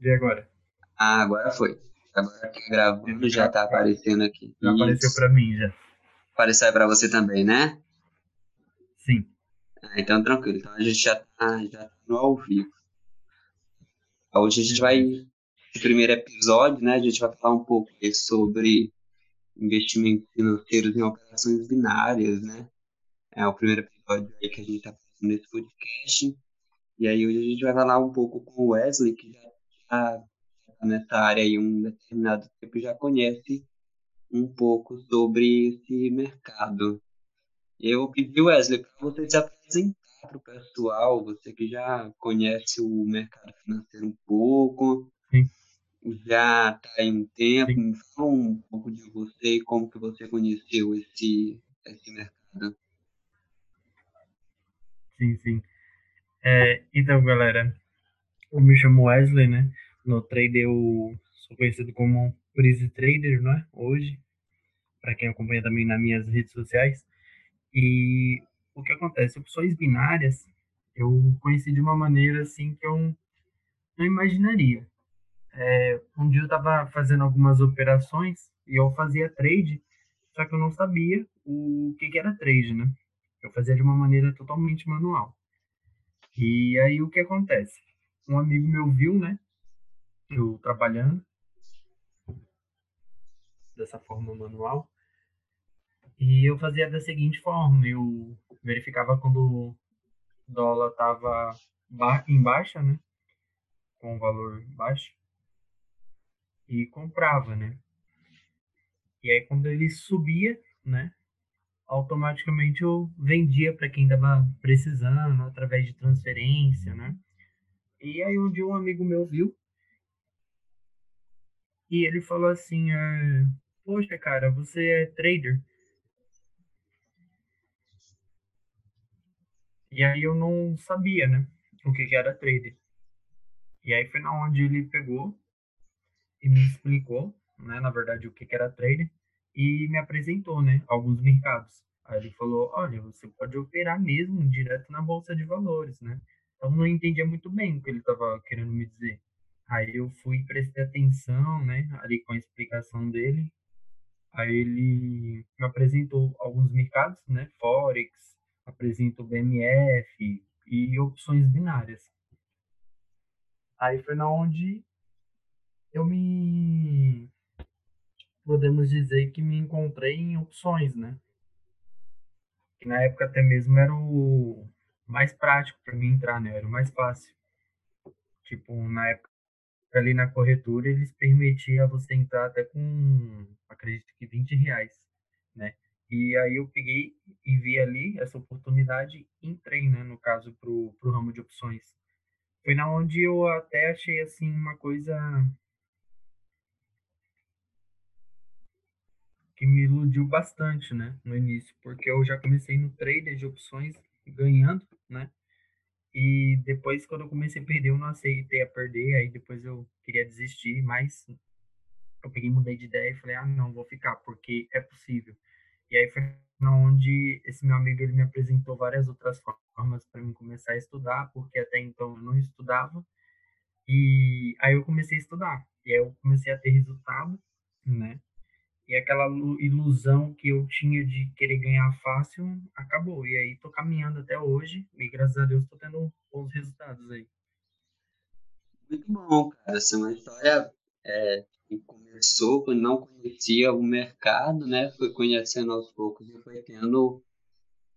De agora. Ah, agora foi. Agora que gravando já tá aparecendo aqui. Já Isso. apareceu para mim já. Apareceu para você também, né? Sim. Ah, então tranquilo. Então a gente já tá, já tá no ao vivo. Hoje a gente vai, no primeiro episódio, né? A gente vai falar um pouco sobre investimentos financeiros em operações binárias, né? É o primeiro episódio aí que a gente está fazendo nesse podcast. E aí hoje a gente vai falar um pouco com o Wesley, que já está nessa área aí um determinado tempo e já conhece um pouco sobre esse mercado. Eu pedi, Wesley, para você se apresentar para o pessoal, você que já conhece o mercado financeiro um pouco, Sim. já está aí um tempo, Sim. me fala um pouco de você e como que você conheceu esse, esse mercado. Sim, sim. É, então, galera, eu me chamo Wesley, né? No trader eu sou conhecido como Prise Trader, não é? Hoje, para quem acompanha também nas minhas redes sociais. E o que acontece? Opções binárias eu conheci de uma maneira assim que eu não imaginaria. É, um dia eu estava fazendo algumas operações e eu fazia trade, só que eu não sabia o que, que era trade, né? Eu fazia de uma maneira totalmente manual. E aí o que acontece? Um amigo meu viu, né? Eu trabalhando dessa forma manual. E eu fazia da seguinte forma, eu verificava quando o dólar estava em baixa, né? Com valor baixo. E comprava, né? E aí quando ele subia, né? automaticamente eu vendia para quem estava precisando, através de transferência, né? E aí um dia um amigo meu viu e ele falou assim, é, poxa cara, você é trader? E aí eu não sabia, né, o que, que era trader. E aí foi na onde ele pegou e me explicou, né, na verdade, o que, que era trader e me apresentou, né, alguns mercados. Aí ele falou, olha, você pode operar mesmo direto na bolsa de valores, né? Então não entendia muito bem o que ele estava querendo me dizer. Aí eu fui prestei atenção, né, ali com a explicação dele. Aí ele me apresentou alguns mercados, né, forex, apresentou BMF e opções binárias. Aí foi na onde eu me podemos dizer que me encontrei em opções, né? Que na época até mesmo era o mais prático para mim entrar, né? Era o mais fácil. Tipo, na época ali na corretora eles permitiam você entrar até com, acredito que 20 reais, né? E aí eu peguei e vi ali essa oportunidade entrei, né? No caso, pro, pro ramo de opções. Foi na onde eu até achei, assim, uma coisa que me iludiu bastante, né, no início, porque eu já comecei no trader de opções ganhando, né? E depois quando eu comecei a perder, eu não aceitei a perder, aí depois eu queria desistir, mas eu peguei, mudei de ideia e falei: "Ah, não, vou ficar, porque é possível". E aí foi onde esse meu amigo ele me apresentou várias outras formas para mim começar a estudar, porque até então eu não estudava. E aí eu comecei a estudar. E aí eu comecei a ter resultado, né? E aquela ilusão que eu tinha de querer ganhar fácil acabou. E aí tô caminhando até hoje e graças a Deus tô tendo bons resultados aí. Muito bom, cara. Essa é uma história é, que começou quando não conhecia o mercado, né? Foi conhecendo aos poucos e foi tendo,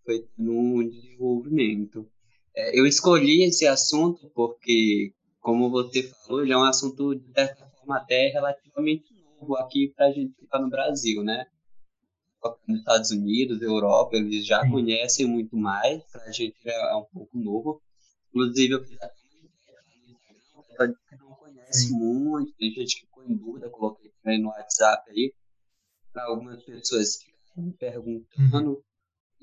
foi tendo um desenvolvimento. É, eu escolhi esse assunto porque, como você falou, ele é um assunto, de certa forma, até relativamente aqui para a gente ficar no Brasil, né? Nos Estados Unidos, Europa, eles já Sim. conhecem muito mais, para a gente é um pouco novo. Inclusive, eu fiz até uma que não conhece Sim. muito, tem gente que ficou em dúvida, coloquei também no WhatsApp aí, para algumas pessoas que me perguntando. Uhum.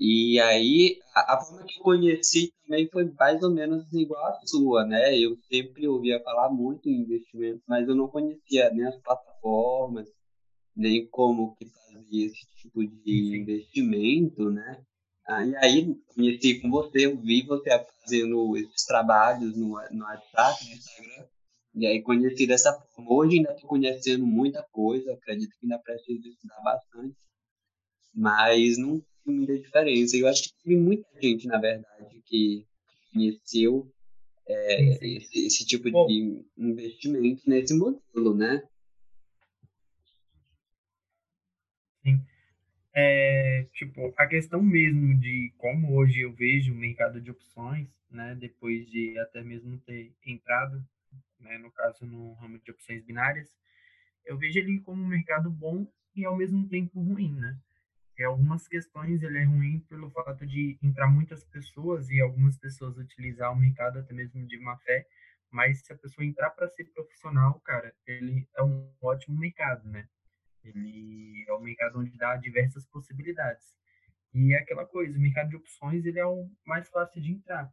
E aí, a, a, forma que eu conheci também foi mais ou menos igual à sua, né? Eu sempre ouvia falar muito em investimento, mas eu não conhecia nem as plataformas, nem como que fazia esse tipo de investimento, né? Ah, e aí, conheci com você, eu vi você fazendo esses trabalhos no, no WhatsApp, no Instagram, E aí conheci dessa forma. Hoje ainda estou conhecendo muita coisa, acredito que ainda preciso estudar bastante, mas não tem muita diferença. Eu acho que teve muita gente, na verdade, que conheceu é, esse, esse, tipo Bom, de investimento nesse modelo, né? Sim. É, tipo, a questão mesmo de como hoje eu vejo o mercado de opções, né, depois de até mesmo ter entrado, né, no caso no ramo de opções binárias, eu vejo ele como um mercado bom e ao mesmo tempo ruim, né? Em algumas questões ele é ruim pelo fato de entrar muitas pessoas e algumas pessoas utilizar o mercado até mesmo de má fé, mas se a pessoa entrar para ser profissional, cara, ele é um ótimo mercado, né? Ele é um mercado onde dá diversas possibilidades. E é aquela coisa, o mercado de opções ele é o mais fácil de entrar.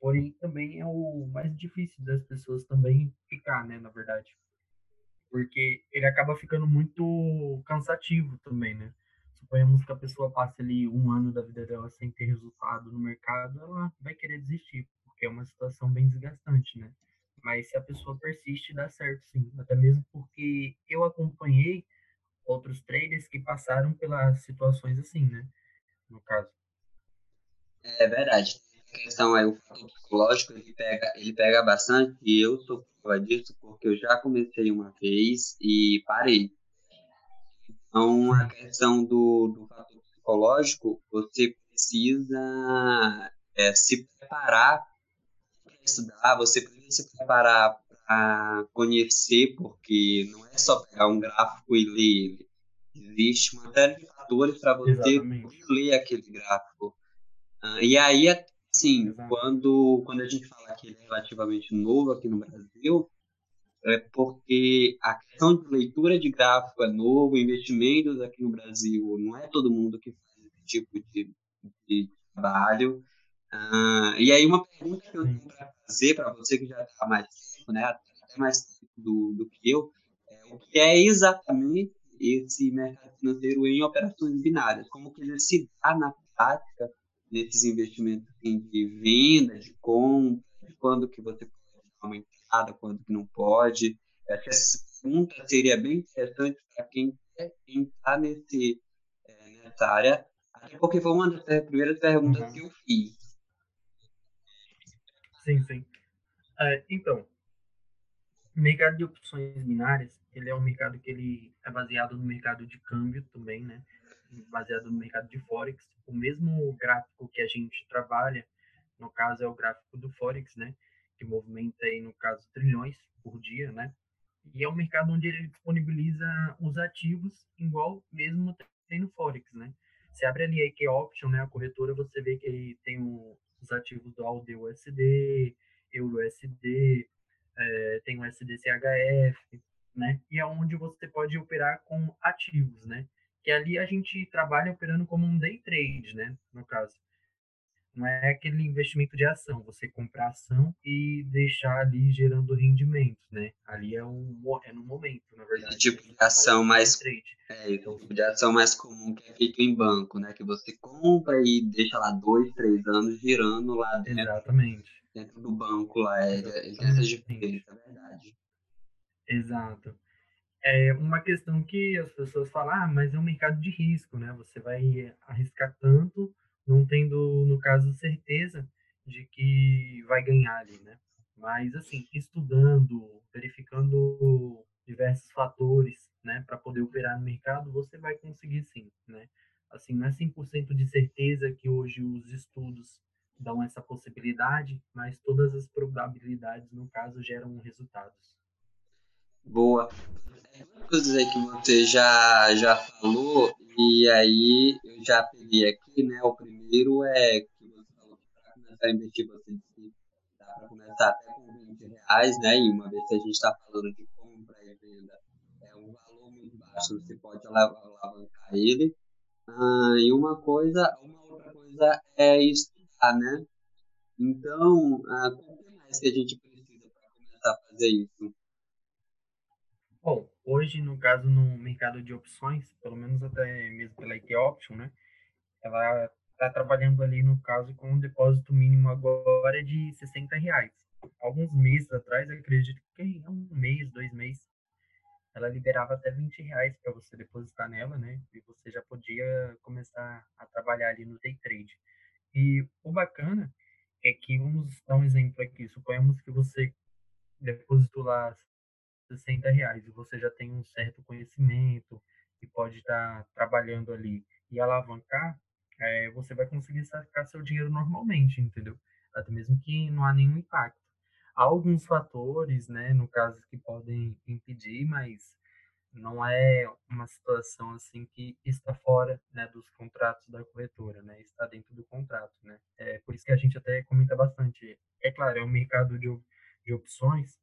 Porém, também é o mais difícil das pessoas também ficar, né, na verdade. Porque ele acaba ficando muito cansativo também, né? Suponhamos que a pessoa passe ali um ano da vida dela sem ter resultado no mercado, ela vai querer desistir, porque é uma situação bem desgastante, né? Mas se a pessoa persiste, dá certo sim. Até mesmo porque eu acompanhei outros traders que passaram pelas situações assim, né? No caso. É verdade. A questão aí, o fator psicológico, ele pega, ele pega bastante e eu sou prova disso porque eu já comecei uma vez e parei. Então, a questão do, do fator psicológico, você precisa é, se preparar para estudar, você precisa se preparar a conhecer, porque não é só pegar um gráfico e ler ele. Existe uma série de fatores para você ler aquele gráfico. Uh, e aí, assim, quando, quando a gente fala que ele é relativamente novo aqui no Brasil, é porque a questão de leitura de gráfico é novo, investimentos aqui no Brasil, não é todo mundo que faz esse tipo de, de trabalho. Uh, e aí, uma pergunta que eu tenho para fazer para você que já está mais tempo, né, até mais tempo do, do que eu, é o que é exatamente esse mercado financeiro em operações binárias, como que ele se dá na prática nesses investimentos assim, de venda, de compra, de quando que você pode dar entrada, quando que não pode. Essa pergunta seria bem interessante para quem quer entrar nesse, é, nessa área, até porque foi uma das primeiras perguntas uhum. que eu fiz. Sim, sim. É, então, o mercado de opções binárias, ele é um mercado que ele é baseado no mercado de câmbio também, né? Baseado no mercado de forex. O mesmo gráfico que a gente trabalha, no caso é o gráfico do forex, né? Que movimenta aí no caso trilhões por dia, né? E é um mercado onde ele disponibiliza os ativos igual mesmo tem no forex, né? Você abre ali a IK Option, né? A corretora, você vê que ele tem o os ativos do AUD-USD, EURUSD, é, tem o SDCHF, né? E é onde você pode operar com ativos, né? Que ali a gente trabalha operando como um day trade, né? No caso. Não é aquele investimento de ação, você comprar ação e deixar ali gerando rendimentos, né? Ali é, um, é no momento, na verdade. Esse tipo de ação mais é, então, tipo de ação mais comum que é feito em banco, né? Que você compra e deixa lá dois, três anos girando lá dentro. Exatamente. Dentro do banco lá, é, é, essa diferença, é verdade. Exato. É uma questão que as pessoas falam, ah, mas é um mercado de risco, né? Você vai arriscar tanto não tendo, no caso, certeza de que vai ganhar ali, né? Mas, assim, estudando, verificando diversos fatores, né, para poder operar no mercado, você vai conseguir sim, né? Assim, não é 100% de certeza que hoje os estudos dão essa possibilidade, mas todas as probabilidades, no caso, geram resultados. Boa. Coisas aí que você já, já falou, e aí eu já peguei aqui, né, o primeiro é que você falou que para começar a investir, você disse dá para começar até com 20 reais, né? E uma vez que a gente está falando de compra e venda, é um valor muito baixo, você pode alavancar ele. Ah, e uma coisa, uma outra coisa é estudar, né? Então, ah, quanto mais que a gente precisa para começar a fazer isso? Bom, hoje, no caso, no mercado de opções, pelo menos até mesmo pela IT Option, né? Ela está trabalhando ali, no caso, com um depósito mínimo agora de 60 reais. alguns meses atrás, acredito que um mês, dois meses, ela liberava até 20 reais para você depositar nela, né? E você já podia começar a trabalhar ali no day trade. E o bacana é que, vamos dar um exemplo aqui, suponhamos que você depositou lá 60 reais e você já tem um certo conhecimento e pode estar tá trabalhando ali e alavancar, é, você vai conseguir sacar seu dinheiro normalmente, entendeu? Até mesmo que não há nenhum impacto. Há alguns fatores, né, no caso, que podem impedir, mas não é uma situação assim que está fora né, dos contratos da corretora, né? Está dentro do contrato, né? É por isso que a gente até comenta bastante. É claro, é um mercado de, de opções,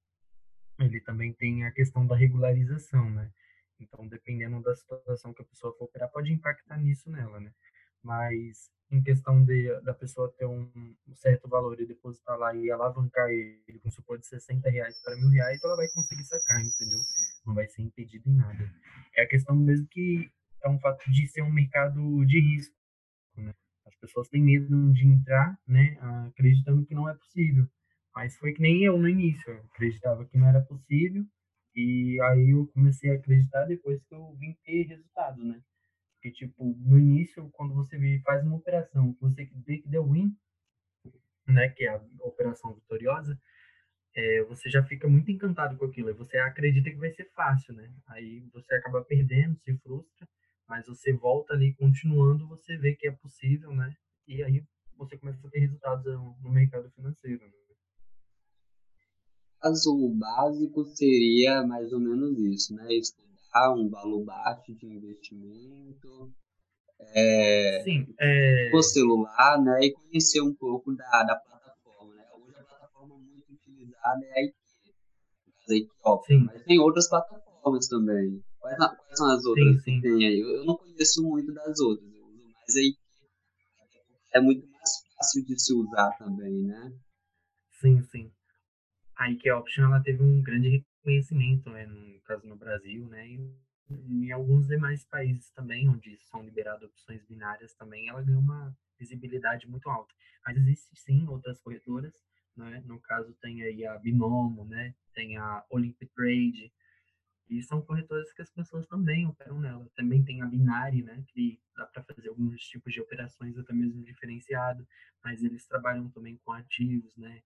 ele também tem a questão da regularização, né? Então, dependendo da situação que a pessoa for operar, pode impactar nisso nela, né? Mas em questão de da pessoa ter um, certo valor e depositar lá e alavancar ele, vamos supor, de 60 reais para mil reais, ela vai conseguir sacar, entendeu? Não vai ser impedido em nada. É a questão mesmo que é um fato de ser um mercado de risco, né? As pessoas têm medo de entrar, né, acreditando que não é possível. Mas foi que nem eu no início, eu acreditava que não era possível, e aí eu comecei a acreditar depois que eu vim ter resultado, né? Porque, tipo, no início, quando você faz uma operação, você vê que deu win, né, que é a operação vitoriosa, é, você já fica muito encantado com aquilo, e você acredita que vai ser fácil, né? Aí você acaba perdendo, se frustra, mas você volta ali continuando, você vê que é possível, né? E aí você começa a ter resultados no mercado financeiro. Né? Caso básico seria mais ou menos isso, né? Estudar um valor baixo de investimento, é, Sim, é... o celular, né? E conhecer um pouco da, da plataforma, né? Hoje a plataforma muito utilizada é a IKEA, mas tem outras plataformas também. Quais, quais são as outras sim, sim. que tem aí? Eu, eu, não conheço muito das outras, eu uso mais a IKEA. É muito mais fácil de se usar também, né? Sim, sim a IKEA Option ela teve um grande reconhecimento, né, no caso no Brasil, né, e em alguns demais países também, onde são liberadas opções binárias também, ela ganhou uma visibilidade muito alta. Mas existe sim outras corretoras, né, no caso tem aí a Binomo, né, tem a Olympic Trade, e são corretoras que as pessoas também operam nela. Também tem a Binari, né, que dá para fazer alguns tipos de operações até mesmo diferenciado, mas eles trabalham também com ativos, né,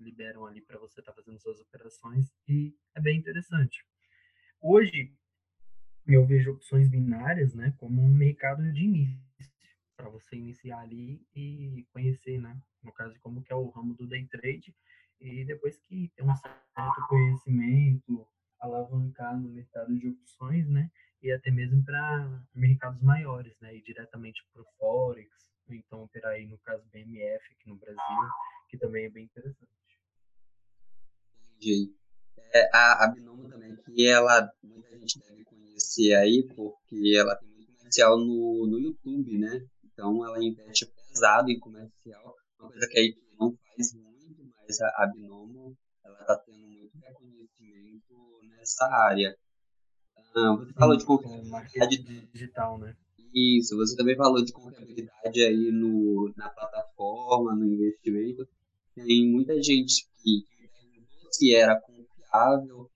liberam ali para você estar tá fazendo suas operações e é bem interessante. Hoje eu vejo opções binárias, né, como um mercado de início para você iniciar ali e conhecer, né, no caso como que é o ramo do day trade e depois que tem um certo conhecimento, alavancar no mercado de opções, né, e até mesmo para mercados maiores, né, e diretamente para o forex, ou então operar aí no caso BMF aqui no Brasil, que também é bem interessante. DJ. É, a, a Binomo também, que ela, muita gente deve conhecer aí, porque ela tem muito comercial no, no YouTube, né? Então ela investe pesado em comercial, uma coisa que a IP não faz muito, mas a, a Binomo, ela está tendo muito reconhecimento nessa área. Ah, você falou de confiabilidade digital, né? Isso, você também falou de confiabilidade aí no, na plataforma, no investimento. Tem muita gente que se era confiável,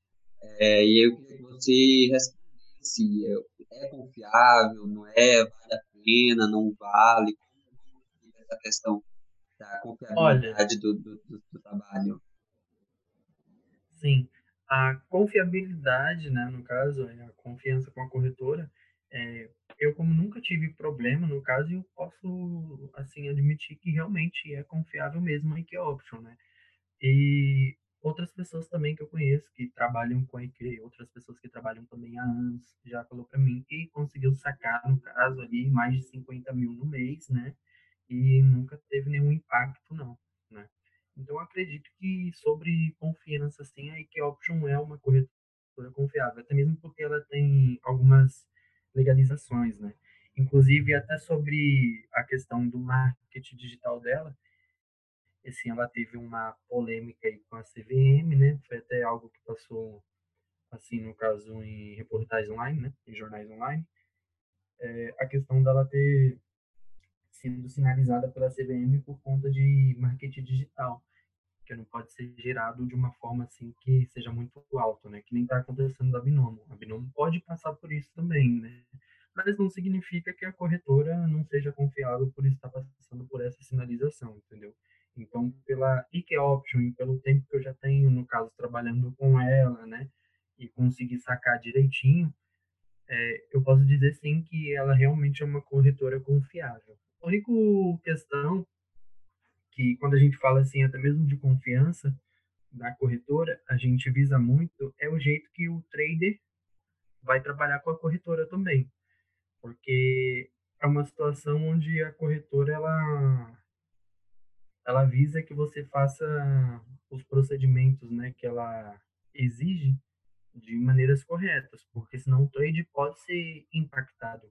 é, e eu queria que você respondesse, é, é confiável, não é, vale a pena, não vale, como essa questão da confiabilidade do, do, do, do trabalho? Sim, a confiabilidade, né, no caso, é a confiança com a corretora, é, eu como nunca tive problema no caso, eu posso assim admitir que realmente é confiável mesmo a IQ Option, né? E outras pessoas também que eu conheço que trabalham com IQ, outras pessoas que trabalham também há anos, já falou para mim que conseguiu sacar, no caso ali, mais de 50 mil no mês, né? E nunca teve nenhum impacto, não, né? Então, acredito que sobre confiança, assim, a IQ Option é uma corretora confiável, até mesmo porque ela tem algumas legalizações, né? Inclusive, até sobre a questão do marketing digital dela, assim, ela teve uma polêmica aí com a CVM, né? Foi até algo que passou, assim, no caso, em reportagens online, né? Em jornais online. É, a questão dela ter sido sinalizada pela CVM por conta de marketing digital. porque não pode ser gerado de uma forma assim que seja muito alto, né? Que nem está acontecendo da Binomo. A Binomo pode passar por isso também, né? Mas não significa que a corretora não seja confiável por estar passando por essa sinalização, entendeu? Então, pela IK Option e pelo tempo que eu já tenho, no caso, trabalhando com ela, né? E conseguir sacar direitinho, é, eu posso dizer sim que ela realmente é uma corretora confiável. A única questão que quando a gente fala assim, até mesmo de confiança da corretora, a gente visa muito é o jeito que o trader vai trabalhar com a corretora também. Porque é uma situação onde a corretora ela ela visa que você faça os procedimentos, né, que ela exige de maneiras corretas, porque senão o trade pode ser impactado.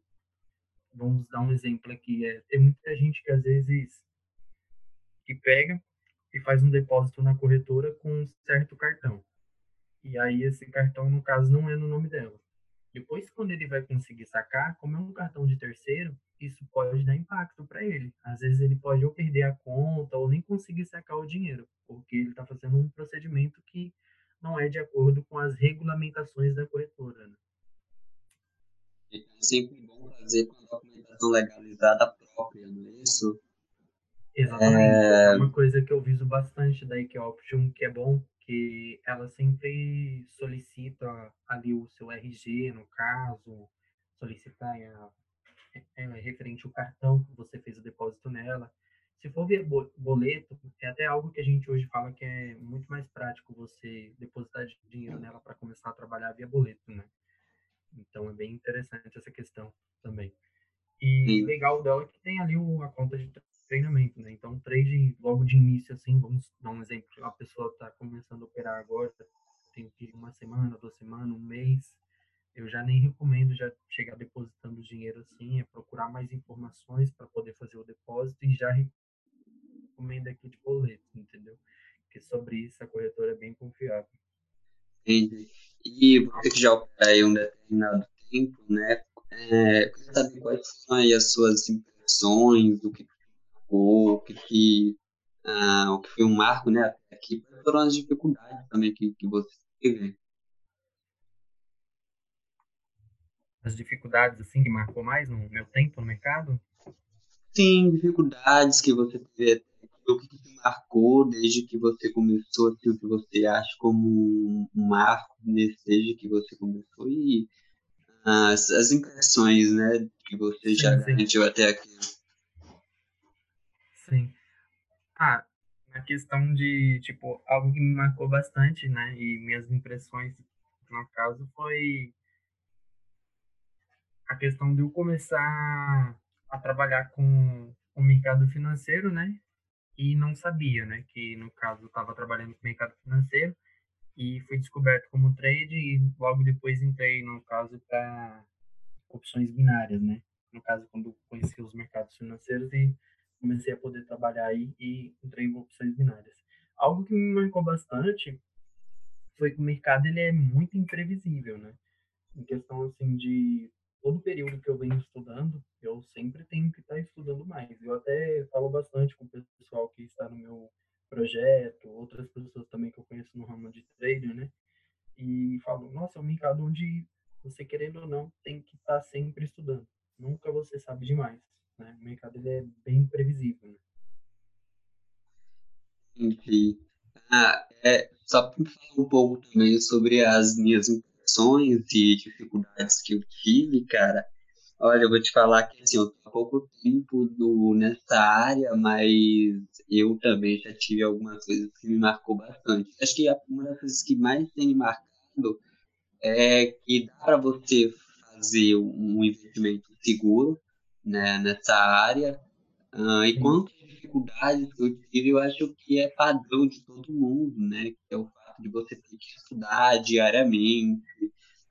Vamos dar um exemplo aqui, é, tem muita gente que às vezes que pega e faz um depósito na corretora com um certo cartão. E aí esse cartão, no caso, não é no nome dela. Depois, quando ele vai conseguir sacar, como é um cartão de terceiro, isso pode dar impacto para ele. Às vezes ele pode ou perder a conta ou nem conseguir sacar o dinheiro, porque ele está fazendo um procedimento que não é de acordo com as regulamentações da corretora. Né? É sempre bom fazer com a documentação legalizada própria, não é isso? Exatamente. É... é uma coisa que eu viso bastante da IK Option, que é bom, que ela sempre solicita ali o seu RG, no caso, solicitar a, é, referente ao cartão que você fez o depósito nela. Se for via boleto, é até algo que a gente hoje fala que é muito mais prático você depositar dinheiro nela para começar a trabalhar via boleto, né? Então é bem interessante essa questão também. E Sim. legal dela é que tem ali a conta de treinamento, né? Então, trade logo de início, assim, vamos dar um exemplo, a pessoa está começando a operar agora, tem que uma semana, duas semanas, um mês, eu já nem recomendo já chegar depositando dinheiro assim, é procurar mais informações para poder fazer o depósito e já recomendo aqui de boleto, entendeu? Porque sobre isso a corretora é bem confiável. Entendi. E você que já opera aí um determinado tempo, né? É, saber quais são aí as suas impressões, o que o que, que, uh, o que foi um marco, né, aqui, foram as dificuldades também que, que você teve. As dificuldades, assim, que marcou mais no meu tempo no mercado? Sim, dificuldades que você teve, o que te marcou desde que você começou, assim, o que você acha como um marco desde que você começou e as, as impressões, né, que você sim, já garantiu até aqui. Sim. Ah, na questão de, tipo, algo que me marcou bastante, né? E minhas impressões, no caso, foi a questão de eu começar a trabalhar com o mercado financeiro, né? E não sabia, né? Que, no caso, eu estava trabalhando com o mercado financeiro e fui descoberto como trade e logo depois entrei, no caso, para opções binárias, né? No caso, quando conheci os mercados financeiros e comecei a poder trabalhar aí e entrei em opções binárias. Algo que me marcou bastante foi que o mercado ele é muito imprevisível, né? Em questão assim de todo período que eu venho estudando, eu sempre tenho que estar estudando mais. Eu até falo bastante com o pessoal que está no meu projeto, outras pessoas também que eu conheço no ramo de trader, né? E falo, nossa, é um mercado onde você querendo ou não tem que estar sempre estudando. Nunca você sabe demais. Né? O mercado ele é bem imprevisível. Né? Entendi. Ah, é, só para falar um pouco também sobre as minhas impressões e dificuldades que eu tive, cara. Olha, eu vou te falar que assim, eu tô há pouco tempo do, nessa área, mas eu também já tive algumas coisas que me marcou bastante. Acho que uma das coisas que mais tem me marcado é que dá para você fazer um investimento seguro, né, nessa área. Uh, e quantas dificuldades que eu tive, eu acho que é padrão de todo mundo, né? Que é o de você ter que estudar diariamente,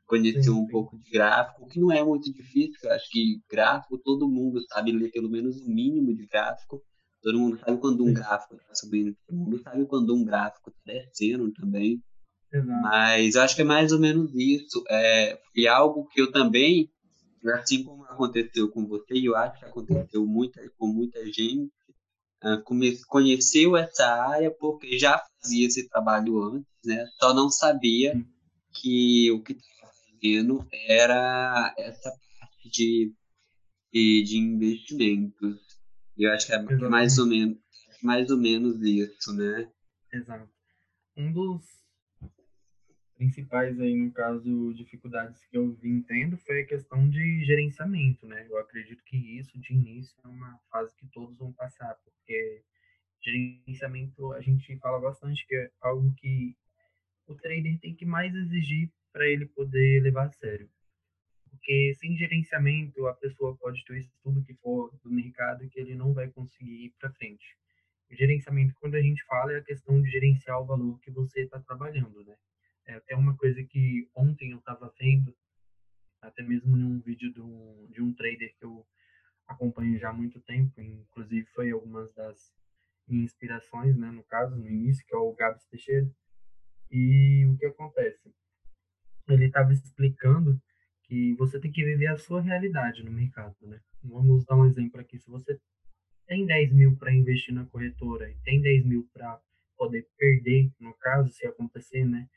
conhecer um pouco de gráfico, que não é muito difícil. Eu acho que gráfico, todo mundo sabe ler pelo menos o mínimo de gráfico. Todo mundo sabe quando um gráfico está subindo, todo mundo sabe quando um gráfico está descendo também. Exato. Mas eu acho que é mais ou menos isso. É, e algo que eu também assim como aconteceu com você, e eu acho que aconteceu muita, com muita gente, conheceu essa área porque já fazia esse trabalho antes, né? Só não sabia que o que estava fazendo era essa parte de, de, de investimentos. Eu acho que é Exatamente. mais ou menos mais ou menos isso, né? Exato. Um dos principais aí, no caso, dificuldades que eu vim tendo foi a questão de gerenciamento, né? Eu acredito que isso, de início, é uma fase que todos vão passar, porque gerenciamento, a gente fala bastante que é algo que o trader tem que mais exigir para ele poder levar a sério. Porque sem gerenciamento, a pessoa pode ter o estudo que for do mercado que ele não vai conseguir ir para frente. O gerenciamento, quando a gente fala, é a questão de gerenciar o valor que você está trabalhando, né? É até uma coisa que ontem eu estava vendo, até mesmo num vídeo de um, de um trader que eu acompanho já há muito tempo, inclusive foi algumas das inspirações, né, no caso, no início, que é o Gabs Teixeira. E o que acontece? Ele estava explicando que você tem que viver a sua realidade no mercado, né? Vamos dar um exemplo aqui. Se você tem 10 mil para investir na corretora e tem 10 mil para poder perder, no caso, se acontecer, né?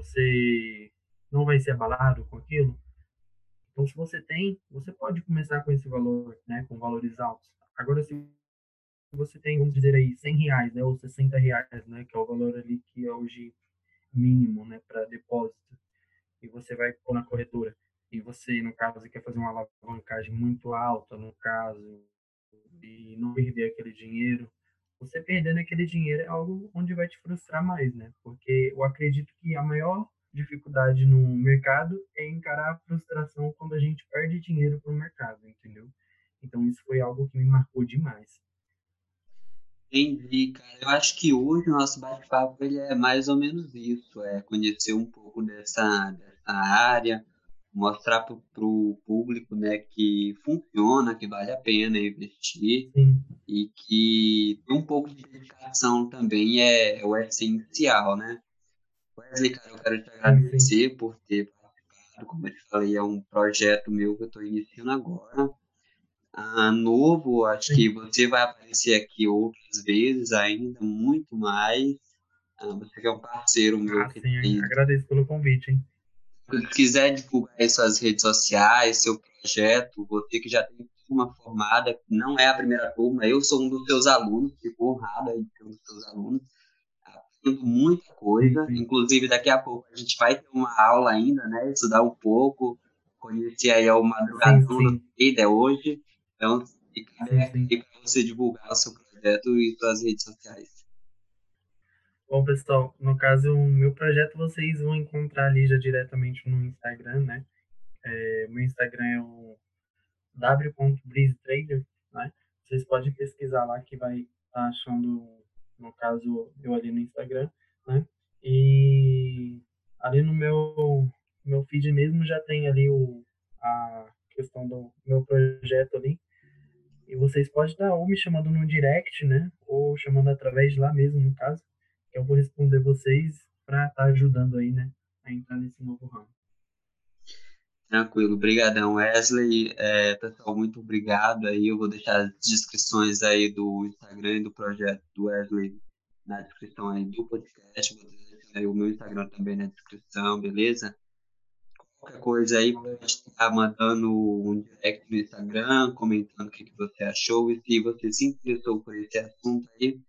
Você não vai ser abalado com aquilo. Então, se você tem, você pode começar com esse valor, né? Com valores altos. Agora, se você tem, vamos dizer aí, 100 reais, né? Ou 60 reais, né? Que é o valor ali que é hoje mínimo, né? Para depósito. E você vai pôr na corretora. E você, no caso, quer fazer uma alavancagem muito alta, no caso, e não perder aquele dinheiro, você perdendo aquele dinheiro é algo onde vai te frustrar mais, né? Porque eu acredito que a maior dificuldade no mercado é encarar a frustração quando a gente perde dinheiro para o mercado, entendeu? Então isso foi algo que me marcou demais. Entendi, cara. Eu acho que hoje o nosso bate-papo ele é mais ou menos isso, é conhecer um pouco dessa, dessa área, mostrar para o público né, que funciona, que vale a pena investir Sim. e que um pouco de dedicação também é, é o essencial, né? Wesley, cara, eu quero te agradecer Sim. por ter participado, como eu te falei, é um projeto meu que eu estou iniciando agora. Ah, novo, acho Sim. que você vai aparecer aqui outras vezes ainda, muito mais. Ah, você que é um parceiro meu. Ah, que sim, tem... agradeço pelo convite, hein? Se quiser divulgar aí suas redes sociais, seu projeto, você que já tem uma formada, não é a primeira turma, eu sou um dos seus alunos, fico honrado aí de ser um dos seus alunos, aprendo muita coisa, inclusive daqui a pouco a gente vai ter uma aula ainda, né, estudar um pouco, conhecer aí o madrugador do Vida hoje, então fica para você divulgar o seu projeto e suas redes sociais. Bom, pessoal, no caso, o meu projeto vocês vão encontrar ali já diretamente no Instagram, né? É, meu Instagram é o w.breezetrader, né? Vocês podem pesquisar lá que vai estar tá achando, no caso, eu ali no Instagram, né? E ali no meu, meu feed mesmo já tem ali o, a questão do meu projeto ali. E vocês podem estar ou me chamando no direct, né? Ou chamando através de lá mesmo, no caso eu vou responder vocês para estar tá ajudando aí, né, a entrar nesse novo ramo. Tranquilo, obrigadão Wesley, é, pessoal, muito obrigado aí, eu vou deixar as descrições aí do Instagram e do projeto do Wesley na descrição aí do podcast, vou deixar o meu Instagram também na descrição, beleza? Qualquer coisa aí, pode estar mandando um direct no Instagram, comentando o que, que você achou e se você se interessou por esse assunto aí,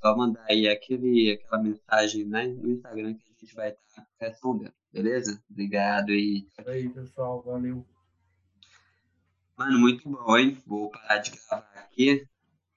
só mandar aí aquele, aquela mensagem né, no Instagram que a gente vai estar tá respondendo, beleza? Obrigado e. É aí, pessoal, valeu. Mano, muito bom, hein? Vou parar de gravar aqui.